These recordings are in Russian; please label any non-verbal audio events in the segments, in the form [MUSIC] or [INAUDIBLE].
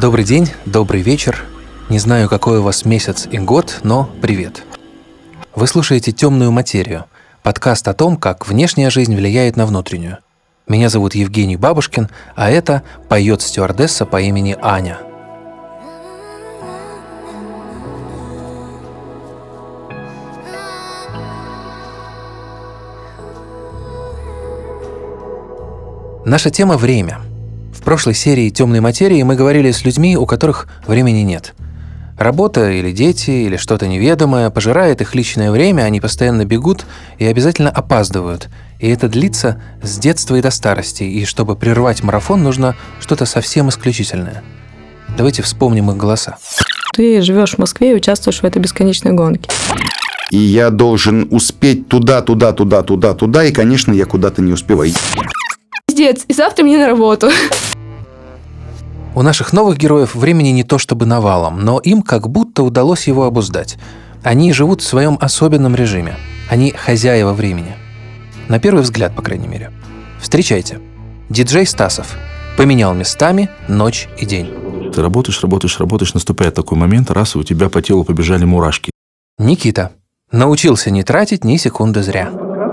Добрый день, добрый вечер. Не знаю, какой у вас месяц и год, но привет. Вы слушаете «Темную материю» – подкаст о том, как внешняя жизнь влияет на внутреннюю. Меня зовут Евгений Бабушкин, а это поет стюардесса по имени Аня – Наша тема – время. В прошлой серии «Темной материи» мы говорили с людьми, у которых времени нет. Работа или дети, или что-то неведомое пожирает их личное время, они постоянно бегут и обязательно опаздывают. И это длится с детства и до старости, и чтобы прервать марафон, нужно что-то совсем исключительное. Давайте вспомним их голоса. Ты живешь в Москве и участвуешь в этой бесконечной гонке. И я должен успеть туда, туда, туда, туда, туда, и, конечно, я куда-то не успеваю пиздец, и завтра мне на работу. У наших новых героев времени не то чтобы навалом, но им как будто удалось его обуздать. Они живут в своем особенном режиме. Они хозяева времени. На первый взгляд, по крайней мере. Встречайте. Диджей Стасов. Поменял местами ночь и день. Ты работаешь, работаешь, работаешь, наступает такой момент, раз, и у тебя по телу побежали мурашки. Никита. Научился не тратить ни секунды зря.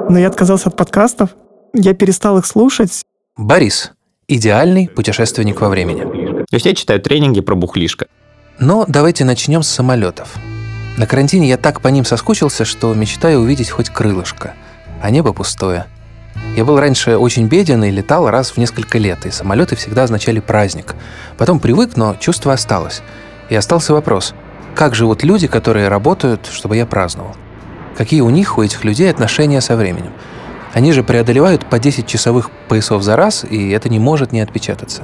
Но я отказался от подкастов, я перестал их слушать, Борис – идеальный путешественник во времени. То есть я читаю тренинги про бухлишко. Но давайте начнем с самолетов. На карантине я так по ним соскучился, что мечтаю увидеть хоть крылышко, а небо пустое. Я был раньше очень беден и летал раз в несколько лет, и самолеты всегда означали праздник. Потом привык, но чувство осталось. И остался вопрос, как живут люди, которые работают, чтобы я праздновал? Какие у них, у этих людей отношения со временем? Они же преодолевают по 10 часовых поясов за раз, и это не может не отпечататься.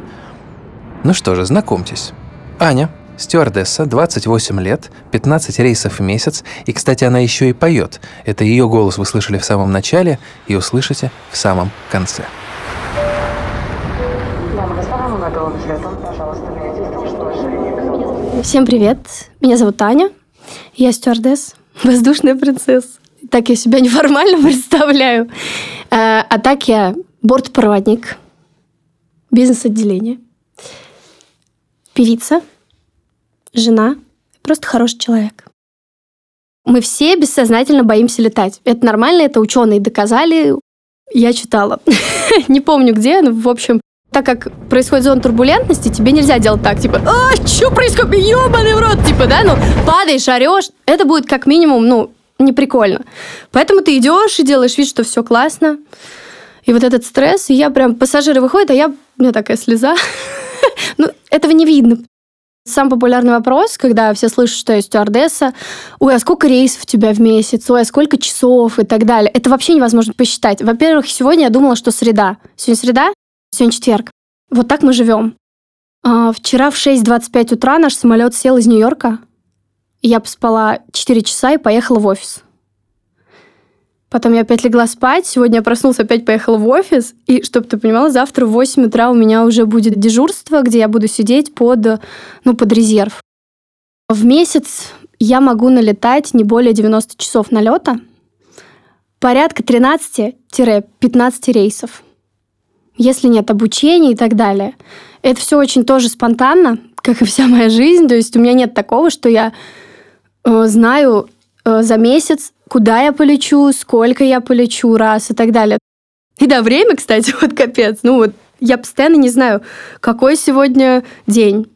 Ну что же, знакомьтесь. Аня, стюардесса, 28 лет, 15 рейсов в месяц, и, кстати, она еще и поет. Это ее голос вы слышали в самом начале и услышите в самом конце. Всем привет, меня зовут Аня, я стюардесс, воздушная принцесса. Так я себя [LAUGHS] неформально представляю. А, а так я бортпроводник, бизнес-отделение, певица, жена, просто хороший человек. Мы все бессознательно боимся летать. Это нормально, это ученые доказали. Я читала. [LAUGHS] Не помню где, но, в общем, так как происходит зона турбулентности, тебе нельзя делать так, типа, а, что происходит, ебаный в рот, типа, да, ну, падаешь, орешь. Это будет как минимум, ну, не прикольно. Поэтому ты идешь и делаешь вид, что все классно. И вот этот стресс, и я прям, пассажиры выходят, а я, у меня такая слеза. [LAUGHS] ну, этого не видно. Самый популярный вопрос, когда все слышат, что я стюардесса, ой, а сколько рейсов у тебя в месяц, ой, а сколько часов и так далее. Это вообще невозможно посчитать. Во-первых, сегодня я думала, что среда. Сегодня среда, сегодня четверг. Вот так мы живем. А, вчера в 6.25 утра наш самолет сел из Нью-Йорка, я поспала 4 часа и поехала в офис. Потом я опять легла спать. Сегодня я проснулась, опять поехала в офис. И, чтобы ты понимала, завтра в 8 утра у меня уже будет дежурство, где я буду сидеть под, ну, под резерв. В месяц я могу налетать не более 90 часов налета, порядка 13-15 рейсов, если нет обучения и так далее. Это все очень тоже спонтанно, как и вся моя жизнь. То есть у меня нет такого, что я знаю э, за месяц, куда я полечу, сколько я полечу раз и так далее. И да, время, кстати, [LAUGHS] вот капец. Ну вот я постоянно не знаю, какой сегодня день.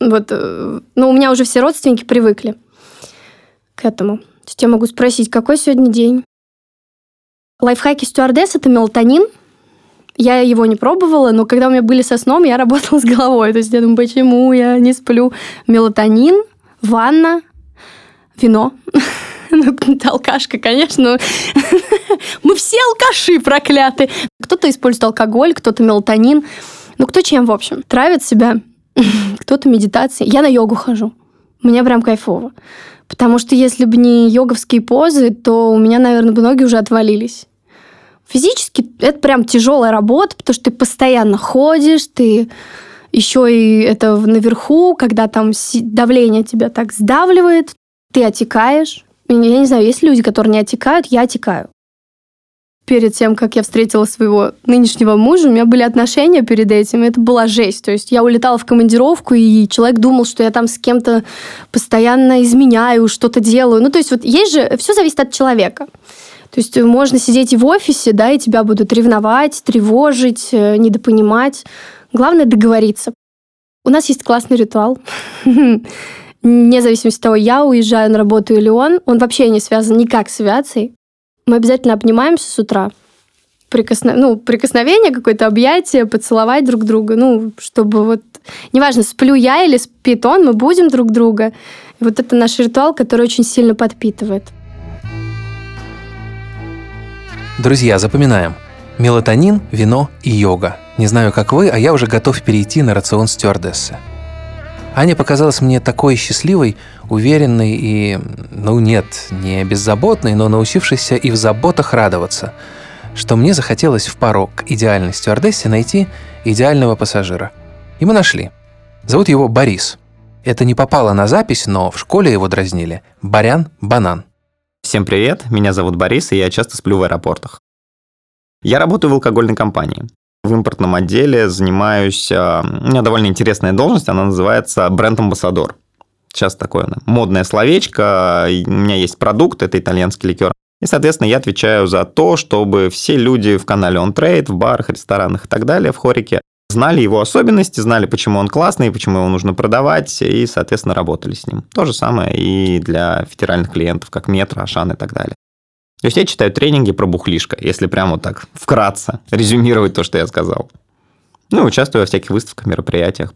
Вот, э, ну, у меня уже все родственники привыкли к этому. То есть я могу спросить, какой сегодня день? Лайфхаки стюардесс – это мелатонин. Я его не пробовала, но когда у меня были со сном, я [LAUGHS] работала с головой. То есть я думаю, почему я не сплю? Мелатонин, ванна, вино. [LAUGHS] Ну, алкашка, конечно. [LAUGHS] Мы все алкаши проклятые. Кто-то использует алкоголь, кто-то мелатонин. Ну, кто чем, в общем. Травит себя. [LAUGHS] Кто-то медитацией. Я на йогу хожу. Мне прям кайфово. Потому что если бы не йоговские позы, то у меня, наверное, бы ноги уже отвалились. Физически это прям тяжелая работа, потому что ты постоянно ходишь, ты еще и это наверху, когда там давление тебя так сдавливает, ты отекаешь. Я не знаю, есть люди, которые не отекают, я отекаю. перед тем, как я встретила своего нынешнего мужа, у меня были отношения перед этим, это была жесть. То есть я улетала в командировку, и человек думал, что я там с кем-то постоянно изменяю, что-то делаю. Ну, то есть вот есть же, все зависит от человека. То есть можно сидеть и в офисе, да, и тебя будут ревновать, тревожить, э, недопонимать. Главное договориться. У нас есть классный ритуал. [LAUGHS] Вне зависимости от того, я уезжаю на работу или он, он вообще не связан никак с авиацией. Мы обязательно обнимаемся с утра. Прикосно... Ну, прикосновение, какое-то объятие, поцеловать друг друга. Ну, чтобы вот... Неважно, сплю я или спит он, мы будем друг друга. И вот это наш ритуал, который очень сильно подпитывает. Друзья, запоминаем. Мелатонин, вино и йога. Не знаю, как вы, а я уже готов перейти на рацион стюардессы. Аня показалась мне такой счастливой, уверенной и, ну нет, не беззаботной, но научившейся и в заботах радоваться, что мне захотелось в пару к идеальной стюардессе найти идеального пассажира. И мы нашли. Зовут его Борис. Это не попало на запись, но в школе его дразнили. Барян Банан. Всем привет, меня зовут Борис, и я часто сплю в аэропортах. Я работаю в алкогольной компании. В импортном отделе занимаюсь... А, у меня довольно интересная должность, она называется бренд-амбассадор. Сейчас такое модное словечко. У меня есть продукт, это итальянский ликер. И, соответственно, я отвечаю за то, чтобы все люди в канале On Trade, в барах, ресторанах и так далее, в хорике, знали его особенности, знали, почему он классный, почему его нужно продавать, и, соответственно, работали с ним. То же самое и для федеральных клиентов, как Метро, Ашан и так далее. То есть я читаю тренинги про бухлишко, если прямо вот так вкратце резюмировать то, что я сказал. Ну, участвую во всяких выставках, мероприятиях.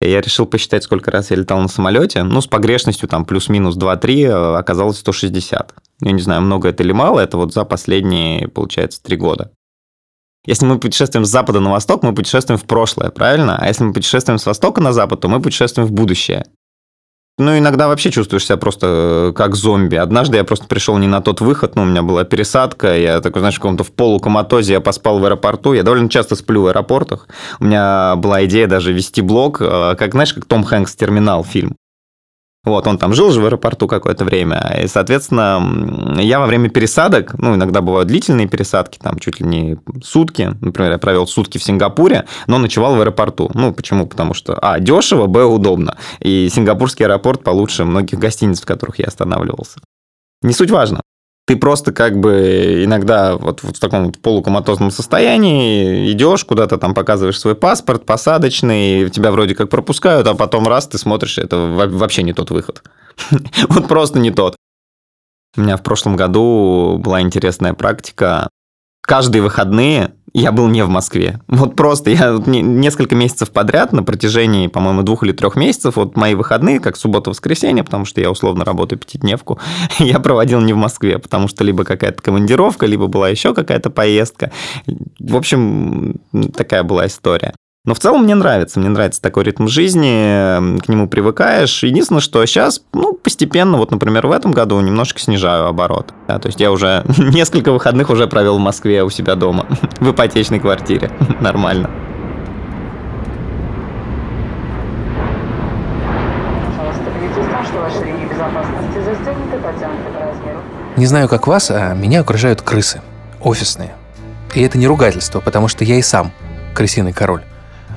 Я решил посчитать, сколько раз я летал на самолете. Ну, с погрешностью там плюс-минус 2-3 э, оказалось 160. Я не знаю, много это или мало, это вот за последние, получается, три года. Если мы путешествуем с запада на восток, мы путешествуем в прошлое, правильно? А если мы путешествуем с востока на запад, то мы путешествуем в будущее. Ну, иногда вообще чувствуешь себя просто э, как зомби. Однажды я просто пришел не на тот выход, ну, у меня была пересадка, я такой, знаешь, в каком-то в полукоматозе, я поспал в аэропорту, я довольно часто сплю в аэропортах. У меня была идея даже вести блог, э, как, знаешь, как Том Хэнкс «Терминал» фильм. Вот, он там жил же в аэропорту какое-то время, и, соответственно, я во время пересадок, ну, иногда бывают длительные пересадки, там чуть ли не сутки, например, я провел сутки в Сингапуре, но ночевал в аэропорту. Ну, почему? Потому что, а, дешево, б, удобно. И сингапурский аэропорт получше многих гостиниц, в которых я останавливался. Не суть важно ты просто как бы иногда вот, в таком вот полукоматозном состоянии идешь куда-то там показываешь свой паспорт посадочный, тебя вроде как пропускают, а потом раз ты смотришь, это вообще не тот выход. [LAUGHS] Вот просто не тот. У меня в прошлом году была интересная практика. Каждые выходные я был не в Москве. Вот просто я несколько месяцев подряд на протяжении, по-моему, двух или трех месяцев, вот мои выходные, как суббота-воскресенье, потому что я условно работаю пятидневку, [LAUGHS] я проводил не в Москве, потому что либо какая-то командировка, либо была еще какая-то поездка. В общем, такая была история. Но в целом мне нравится, мне нравится такой ритм жизни, к нему привыкаешь. Единственное, что сейчас, ну, постепенно, вот, например, в этом году немножко снижаю оборот. Да, то есть я уже [LAUGHS] несколько выходных уже провел в Москве у себя дома, [LAUGHS] в ипотечной квартире. [LAUGHS] Нормально. Не знаю, как вас, а меня окружают крысы. Офисные. И это не ругательство, потому что я и сам крысиный король.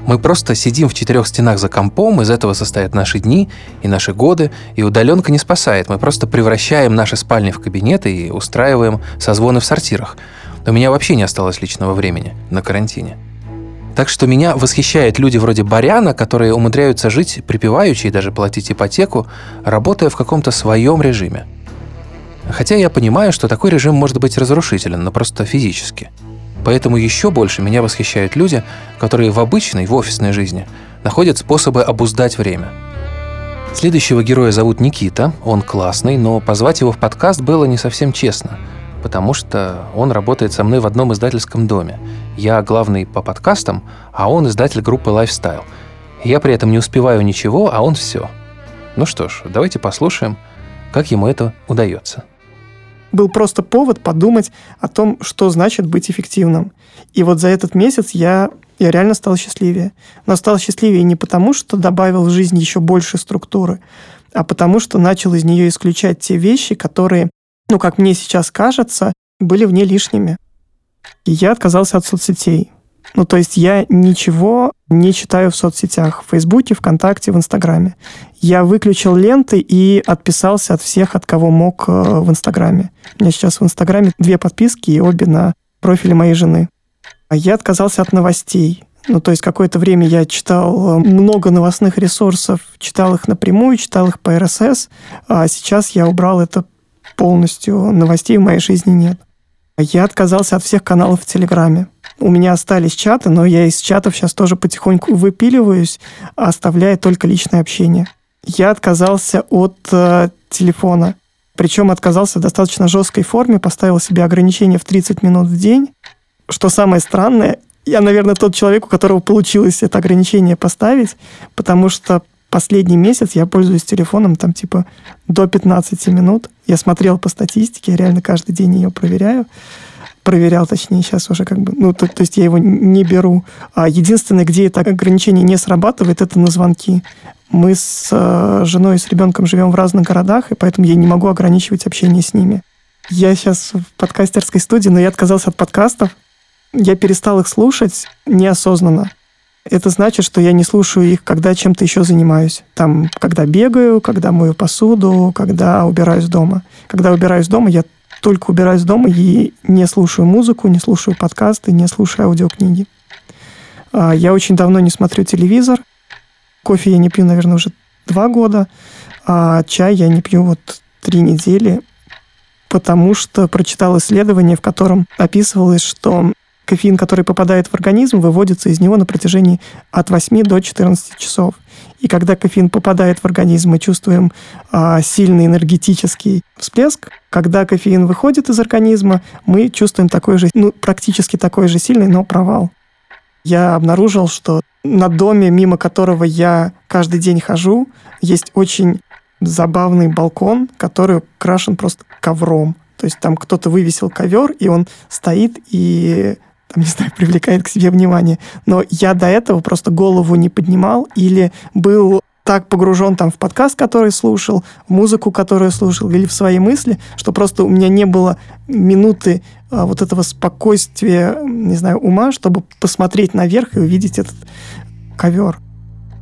Мы просто сидим в четырех стенах за компом, из этого состоят наши дни и наши годы, и удаленка не спасает. Мы просто превращаем наши спальни в кабинеты и устраиваем созвоны в сортирах. У меня вообще не осталось личного времени на карантине. Так что меня восхищают люди вроде Баряна, которые умудряются жить припеваючи и даже платить ипотеку, работая в каком-то своем режиме. Хотя я понимаю, что такой режим может быть разрушителен, но просто физически – Поэтому еще больше меня восхищают люди, которые в обычной, в офисной жизни находят способы обуздать время. Следующего героя зовут Никита, он классный, но позвать его в подкаст было не совсем честно, потому что он работает со мной в одном издательском доме. Я главный по подкастам, а он издатель группы Lifestyle. Я при этом не успеваю ничего, а он все. Ну что ж, давайте послушаем, как ему это удается был просто повод подумать о том, что значит быть эффективным. И вот за этот месяц я, я реально стал счастливее. Но стал счастливее не потому, что добавил в жизнь еще больше структуры, а потому что начал из нее исключать те вещи, которые, ну, как мне сейчас кажется, были в ней лишними. И я отказался от соцсетей. Ну, то есть я ничего не читаю в соцсетях, в Фейсбуке, ВКонтакте, в Инстаграме. Я выключил ленты и отписался от всех, от кого мог э, в Инстаграме. У меня сейчас в Инстаграме две подписки, и обе на профиле моей жены. А я отказался от новостей. Ну, то есть какое-то время я читал э, много новостных ресурсов, читал их напрямую, читал их по РСС, а сейчас я убрал это полностью. Новостей в моей жизни нет. Я отказался от всех каналов в Телеграме. У меня остались чаты, но я из чатов сейчас тоже потихоньку выпиливаюсь, оставляя только личное общение. Я отказался от э, телефона. Причем отказался в достаточно жесткой форме, поставил себе ограничение в 30 минут в день. Что самое странное, я, наверное, тот человек, у которого получилось это ограничение поставить, потому что последний месяц я пользуюсь телефоном там типа до 15 минут. Я смотрел по статистике, я реально каждый день ее проверяю. Проверял, точнее, сейчас уже как бы, ну, то, то есть я его не беру. А единственное, где это ограничение не срабатывает, это на звонки. Мы с э, женой и с ребенком живем в разных городах, и поэтому я не могу ограничивать общение с ними. Я сейчас в подкастерской студии, но я отказался от подкастов. Я перестал их слушать неосознанно. Это значит, что я не слушаю их, когда чем-то еще занимаюсь. Там, когда бегаю, когда мою посуду, когда убираюсь дома. Когда убираюсь дома, я только убираюсь дома и не слушаю музыку, не слушаю подкасты, не слушаю аудиокниги. А, я очень давно не смотрю телевизор. Кофе я не пью, наверное, уже два года. А чай я не пью вот три недели, потому что прочитал исследование, в котором описывалось, что кофеин, который попадает в организм, выводится из него на протяжении от 8 до 14 часов. И когда кофеин попадает в организм, мы чувствуем а, сильный энергетический всплеск. Когда кофеин выходит из организма, мы чувствуем такой же, ну, практически такой же сильный, но провал. Я обнаружил, что на доме, мимо которого я каждый день хожу, есть очень забавный балкон, который украшен просто ковром. То есть там кто-то вывесил ковер, и он стоит и там, не знаю, привлекает к себе внимание. Но я до этого просто голову не поднимал или был так погружен там в подкаст, который слушал, в музыку, которую слушал, или в свои мысли, что просто у меня не было минуты а, вот этого спокойствия, не знаю, ума, чтобы посмотреть наверх и увидеть этот ковер.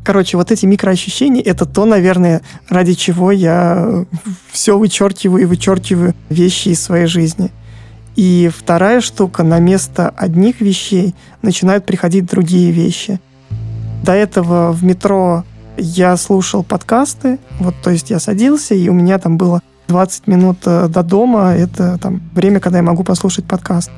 Короче, вот эти микроощущения — это то, наверное, ради чего я все вычеркиваю и вычеркиваю вещи из своей жизни. И вторая штука, на место одних вещей начинают приходить другие вещи. До этого в метро я слушал подкасты, вот, то есть я садился, и у меня там было 20 минут э, до дома, это там время, когда я могу послушать подкаст.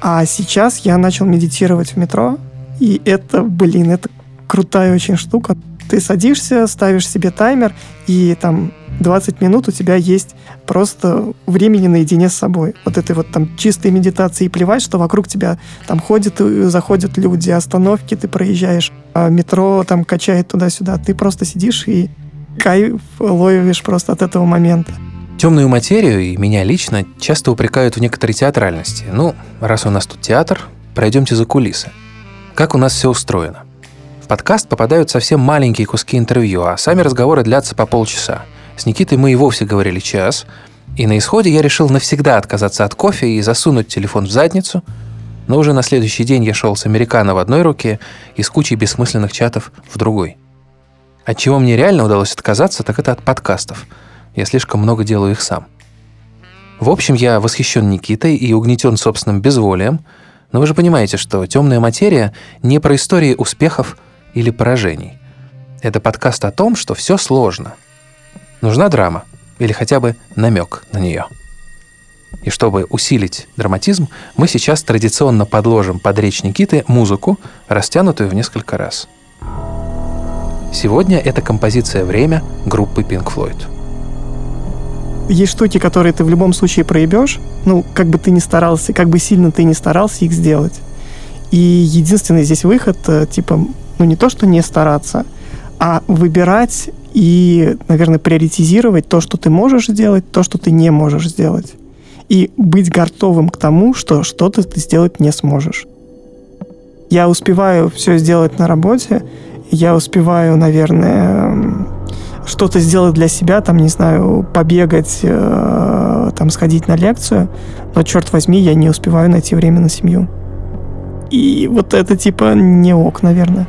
А сейчас я начал медитировать в метро, и это, блин, это крутая очень штука. Ты садишься, ставишь себе таймер, и там 20 минут у тебя есть просто времени наедине с собой. Вот этой вот там чистой медитации и плевать, что вокруг тебя там ходят и заходят люди, остановки ты проезжаешь, а метро там качает туда-сюда. Ты просто сидишь и кайф ловишь просто от этого момента. Темную материю и меня лично часто упрекают в некоторой театральности. Ну, раз у нас тут театр, пройдемте за кулисы. Как у нас все устроено? Подкаст попадают совсем маленькие куски интервью, а сами разговоры длятся по полчаса – с Никитой мы и вовсе говорили час, и на исходе я решил навсегда отказаться от кофе и засунуть телефон в задницу, но уже на следующий день я шел с американо в одной руке и с кучей бессмысленных чатов в другой. От чего мне реально удалось отказаться, так это от подкастов. Я слишком много делаю их сам. В общем, я восхищен Никитой и угнетен собственным безволием, но вы же понимаете, что темная материя не про истории успехов или поражений. Это подкаст о том, что все сложно – Нужна драма или хотя бы намек на нее. И чтобы усилить драматизм, мы сейчас традиционно подложим под речь Никиты музыку, растянутую в несколько раз. Сегодня это композиция «Время» группы Pink Floyd. Есть штуки, которые ты в любом случае проебешь, ну, как бы ты ни старался, как бы сильно ты ни старался их сделать. И единственный здесь выход, э, типа, ну, не то, что не стараться, а выбирать и, наверное, приоритизировать то, что ты можешь сделать, то, что ты не можешь сделать. И быть готовым к тому, что что-то ты сделать не сможешь. Я успеваю все сделать на работе, я успеваю, наверное, что-то сделать для себя, там, не знаю, побегать, э, там сходить на лекцию, но, черт возьми, я не успеваю найти время на семью. И вот это типа не ок, наверное.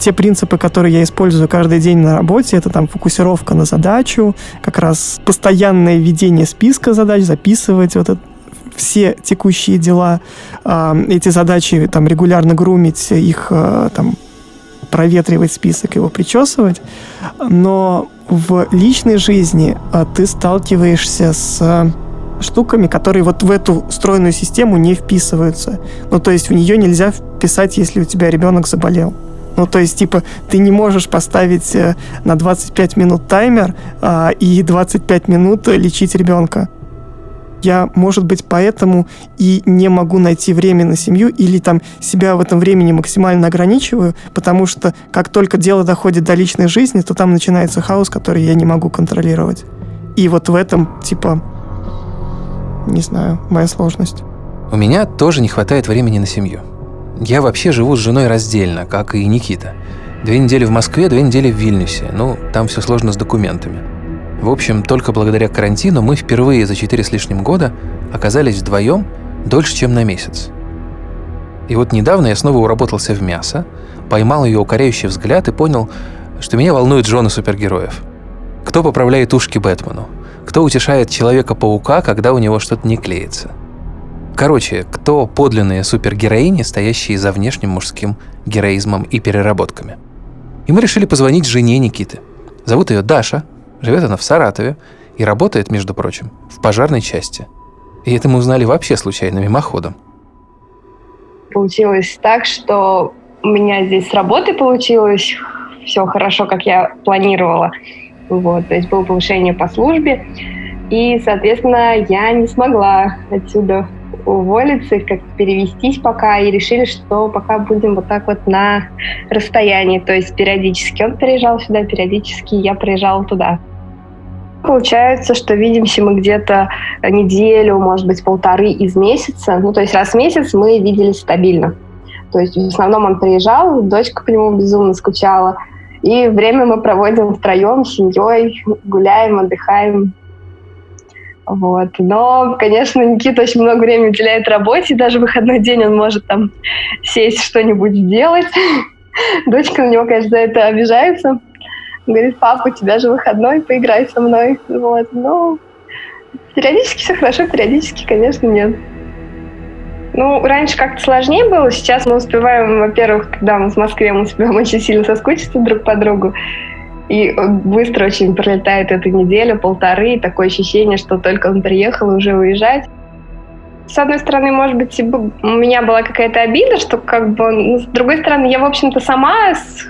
Те принципы, которые я использую каждый день на работе, это там фокусировка на задачу, как раз постоянное ведение списка задач, записывать вот это, все текущие дела, э, эти задачи там регулярно грумить, их э, там проветривать список, его причесывать. Но в личной жизни э, ты сталкиваешься с штуками, которые вот в эту стройную систему не вписываются. Ну, то есть в нее нельзя вписать, если у тебя ребенок заболел. Ну, то есть, типа, ты не можешь поставить э, на 25 минут таймер а, и 25 минут лечить ребенка. Я, может быть, поэтому и не могу найти время на семью или там себя в этом времени максимально ограничиваю, потому что как только дело доходит до личной жизни, то там начинается хаос, который я не могу контролировать. И вот в этом, типа, не знаю, моя сложность. У меня тоже не хватает времени на семью. Я вообще живу с женой раздельно, как и Никита. Две недели в Москве, две недели в Вильнюсе. Ну, там все сложно с документами. В общем, только благодаря карантину мы впервые за четыре с лишним года оказались вдвоем дольше, чем на месяц. И вот недавно я снова уработался в мясо, поймал ее укоряющий взгляд и понял, что меня волнуют жены супергероев. Кто поправляет ушки Бэтмену? Кто утешает Человека-паука, когда у него что-то не клеится? Короче, кто подлинные супергероини, стоящие за внешним мужским героизмом и переработками? И мы решили позвонить жене Никиты. Зовут ее Даша, живет она в Саратове и работает, между прочим, в пожарной части. И это мы узнали вообще случайно, мимоходом. Получилось так, что у меня здесь с работы получилось все хорошо, как я планировала. Вот, то есть было повышение по службе. И, соответственно, я не смогла отсюда уволиться как перевестись пока, и решили, что пока будем вот так вот на расстоянии, то есть периодически он приезжал сюда, периодически я приезжала туда. Получается, что видимся мы где-то неделю, может быть, полторы из месяца. Ну, то есть раз в месяц мы виделись стабильно. То есть в основном он приезжал, дочка по нему безумно скучала. И время мы проводим втроем, с семьей, гуляем, отдыхаем. Вот. Но, конечно, Никита очень много времени уделяет работе, даже в выходной день он может там сесть что-нибудь сделать. [LAUGHS] Дочка на него, конечно, за это обижается. Говорит, папа, у тебя же выходной, поиграй со мной. Вот. Но периодически все хорошо, периодически, конечно, нет. Ну, раньше как-то сложнее было. Сейчас мы успеваем, во-первых, когда мы в Москве, мы успеваем очень сильно соскучиться друг по другу. И быстро очень пролетает эта неделя, полторы, и такое ощущение, что только он приехал и уже уезжать. С одной стороны, может быть, у меня была какая-то обида, что как бы он... Ну, с другой стороны, я, в общем-то, сама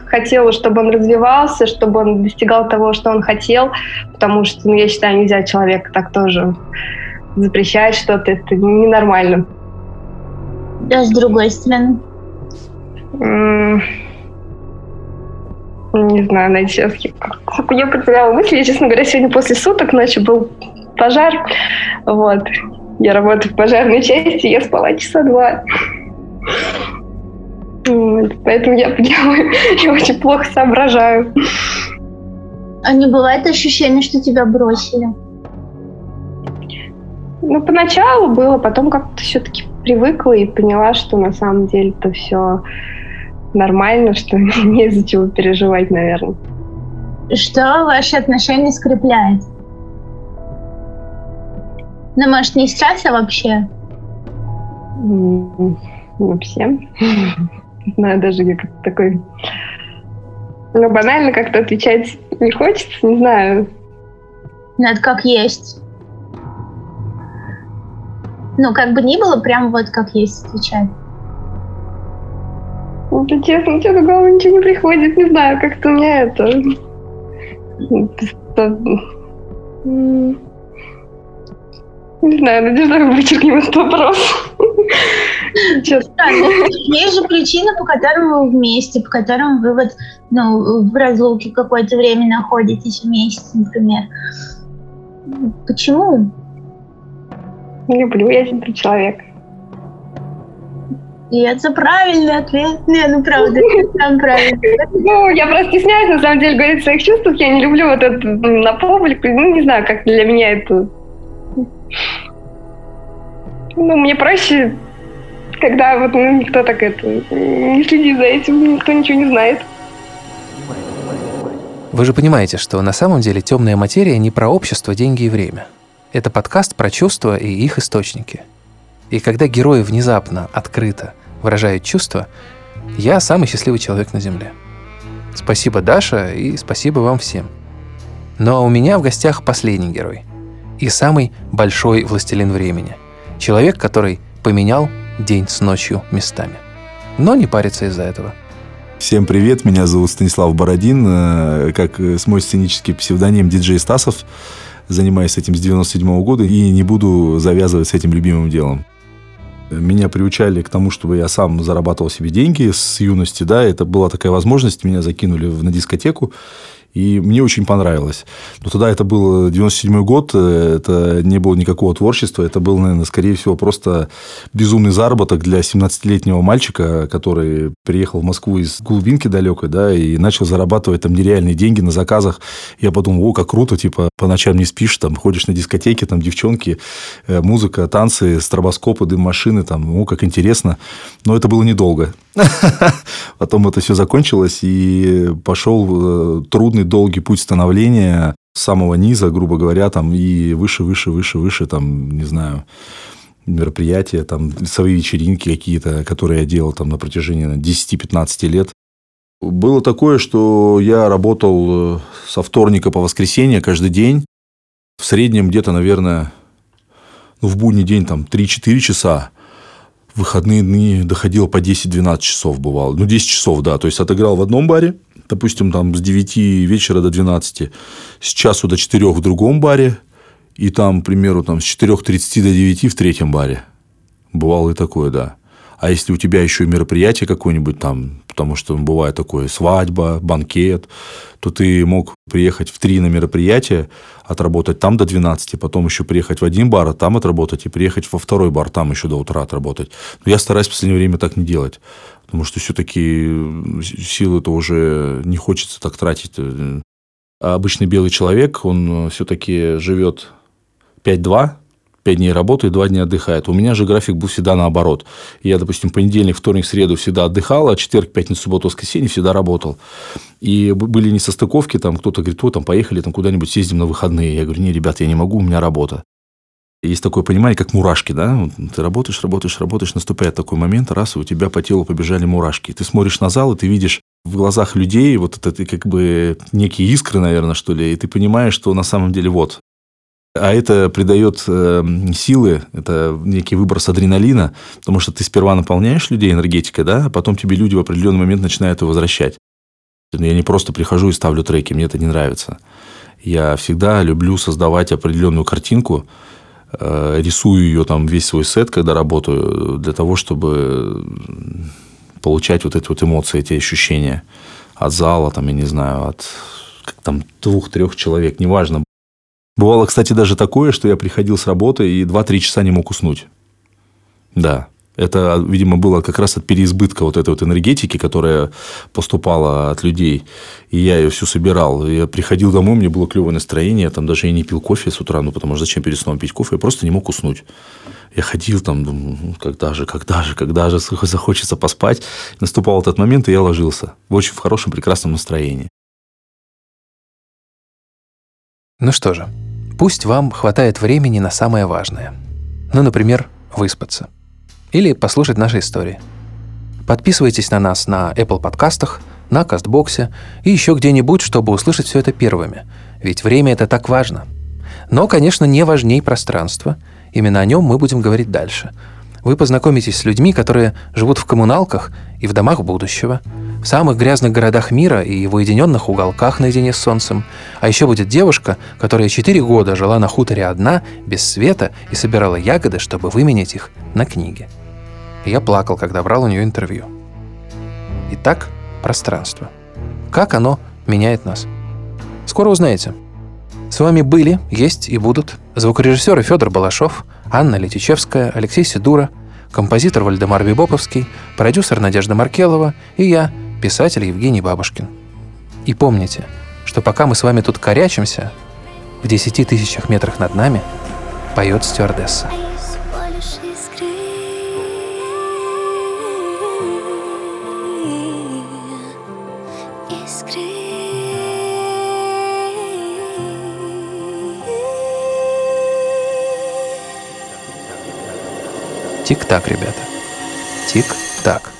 хотела, чтобы он развивался, чтобы он достигал того, что он хотел, потому что, ну, я считаю, нельзя человека так тоже запрещать что-то, это ненормально. Да, с другой стороны. Не знаю, Надя, сейчас я, я потеряла мысли. Я, честно говоря, сегодня после суток ночью был пожар. Вот. Я работаю в пожарной части, я спала часа два. Вот. Поэтому я, я, [LAUGHS] я очень плохо соображаю. А не бывает ощущения, что тебя бросили? Ну, поначалу было, потом как-то все-таки привыкла и поняла, что на самом деле это все нормально, что [LAUGHS] не из-за чего переживать, наверное. Что ваши отношения скрепляет? Ну, может, не сейчас, а вообще? Вообще. [LAUGHS] Не знаю, даже я как такой... Ну, банально как-то отвечать не хочется, не знаю. Надо как есть. Ну, как бы ни было, прям вот как есть отвечать. Ну, да честно, что на голову ничего не приходит, не знаю, как-то у меня это... Не знаю, Надежда, вычеркнем этот вопрос. Есть же причина, по которым вы вместе, по которым вы вот ну, в разлуке какое-то время находитесь вместе, например. Почему? Люблю я этого человека. И это правильный ответ. Не, ну правда, [LAUGHS] там правильно. Ну, я просто стесняюсь, на самом деле, говорить о своих чувствах. Я не люблю вот это на публику. Ну, не знаю, как для меня это Ну, мне проще, когда вот ну, никто так это не следит за этим, никто ничего не знает. Вы же понимаете, что на самом деле темная материя не про общество, деньги и время. Это подкаст про чувства и их источники. И когда герои внезапно, открыто выражают чувства, я самый счастливый человек на Земле. Спасибо, Даша, и спасибо вам всем. Но у меня в гостях последний герой. И самый большой властелин времени. Человек, который поменял день с ночью местами. Но не парится из-за этого. Всем привет, меня зовут Станислав Бородин, э, как с мой сценический псевдоним диджей Стасов. Занимаюсь этим с 97 -го года и не буду завязывать с этим любимым делом. Меня приучали к тому, чтобы я сам зарабатывал себе деньги с юности, да, это была такая возможность, меня закинули на дискотеку, и мне очень понравилось. Но тогда это был 97 год, э, это не было никакого творчества, это был, наверное, скорее всего, просто безумный заработок для 17-летнего мальчика, который приехал в Москву из глубинки далекой, да, и начал зарабатывать там нереальные деньги на заказах. Я подумал, о, как круто, типа, по ночам не спишь, там, ходишь на дискотеке, там, девчонки, э, музыка, танцы, стробоскопы, дым машины, там, о, как интересно. Но это было недолго. [LAUGHS] Потом это все закончилось, и пошел э, трудный, долгий путь становления с самого низа, грубо говоря, там, и выше, выше, выше, выше, там, не знаю, мероприятия, там, свои вечеринки какие-то, которые я делал там на протяжении 10-15 лет. Было такое, что я работал э, со вторника по воскресенье каждый день. В среднем где-то, наверное, ну, в будний день там 3-4 часа в выходные дни доходило по 10-12 часов бывало. Ну, 10 часов, да. То есть, отыграл в одном баре, допустим, там с 9 вечера до 12, с часу до 4 в другом баре, и там, к примеру, там, с 4.30 до 9 в третьем баре. Бывало и такое, да. А если у тебя еще мероприятие какое-нибудь там, потому что бывает такое свадьба, банкет, то ты мог приехать в три на мероприятие, отработать там до 12, потом еще приехать в один бар, а там отработать, и приехать во второй бар, там еще до утра отработать. Но я стараюсь в последнее время так не делать, потому что все-таки силы-то уже не хочется так тратить. А обычный белый человек, он все-таки живет 5-2, 5 дней работает, 2 дня отдыхает. У меня же график был всегда наоборот. Я, допустим, понедельник, вторник, среду всегда отдыхал, а четверг, пятницу, субботу, воскресенье всегда работал. И были несостыковки, там кто-то говорит, о, там поехали там куда-нибудь съездим на выходные. Я говорю, не, ребят, я не могу, у меня работа. Есть такое понимание, как мурашки, да? Ты работаешь, работаешь, работаешь, наступает такой момент, раз, у тебя по телу побежали мурашки. Ты смотришь на зал, и ты видишь в глазах людей вот это как бы некие искры, наверное, что ли, и ты понимаешь, что на самом деле вот, а это придает э, силы, это некий выброс адреналина, потому что ты сперва наполняешь людей энергетикой, да, а потом тебе люди в определенный момент начинают ее возвращать. Я не просто прихожу и ставлю треки, мне это не нравится. Я всегда люблю создавать определенную картинку, э, рисую ее там весь свой сет, когда работаю, для того, чтобы получать вот эти вот эмоции, эти ощущения от зала, там, я не знаю, от там двух-трех человек, неважно, Бывало, кстати, даже такое, что я приходил с работы и 2-3 часа не мог уснуть. Да. Это, видимо, было как раз от переизбытка вот этой вот энергетики, которая поступала от людей. И я ее всю собирал. Я приходил домой, мне было клевое настроение. Я там даже и не пил кофе с утра, ну, потому что зачем перед сном пить кофе? Я просто не мог уснуть. Я ходил там, думаю, ну, когда же, когда же, когда же захочется поспать. Наступал этот момент, и я ложился. В очень хорошем, прекрасном настроении. Ну что же, пусть вам хватает времени на самое важное. Ну, например, выспаться. Или послушать наши истории. Подписывайтесь на нас на Apple подкастах, на Кастбоксе и еще где-нибудь, чтобы услышать все это первыми. Ведь время это так важно. Но, конечно, не важней пространство. Именно о нем мы будем говорить дальше – вы познакомитесь с людьми, которые живут в коммуналках и в домах будущего, в самых грязных городах мира и в уединенных уголках наедине с солнцем. А еще будет девушка, которая четыре года жила на хуторе одна, без света, и собирала ягоды, чтобы выменять их на книги. И я плакал, когда брал у нее интервью. Итак, пространство. Как оно меняет нас? Скоро узнаете. С вами были, есть и будут звукорежиссеры Федор Балашов, Анна Летичевская, Алексей Сидура, композитор Вальдемар Бибоповский, продюсер Надежда Маркелова и я, писатель Евгений Бабушкин. И помните, что пока мы с вами тут корячимся, в десяти тысячах метрах над нами Поет стюардесса. Тик-так, ребята. Тик-так.